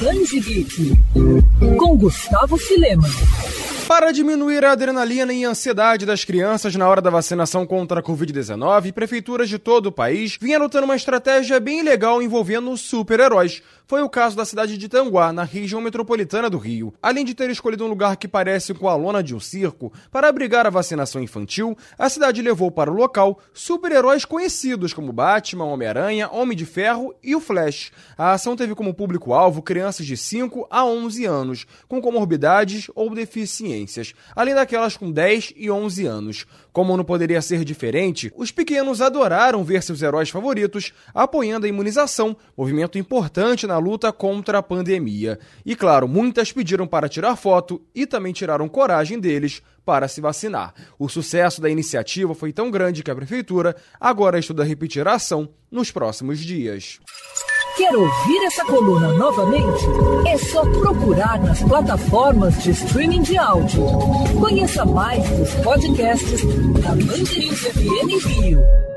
Danji Geek, com Gustavo Filema. Para diminuir a adrenalina e ansiedade das crianças na hora da vacinação contra a Covid-19, prefeituras de todo o país vinham adotando uma estratégia bem legal envolvendo super-heróis. Foi o caso da cidade de Tanguá, na região metropolitana do Rio. Além de ter escolhido um lugar que parece com a lona de um circo para abrigar a vacinação infantil, a cidade levou para o local super-heróis conhecidos como Batman, Homem-Aranha, Homem de Ferro e o Flash. A ação teve como público-alvo crianças de 5 a 11 anos, com comorbidades ou deficiências, além daquelas com 10 e 11 anos. Como não poderia ser diferente, os pequenos adoraram ver seus heróis favoritos apoiando a imunização, movimento importante na na luta contra a pandemia. E claro, muitas pediram para tirar foto e também tiraram coragem deles para se vacinar. O sucesso da iniciativa foi tão grande que a prefeitura agora estuda repetir a ação nos próximos dias. Quer ouvir essa coluna novamente? É só procurar nas plataformas de streaming de áudio. Conheça mais dos podcasts da Mandirinhos FM Rio.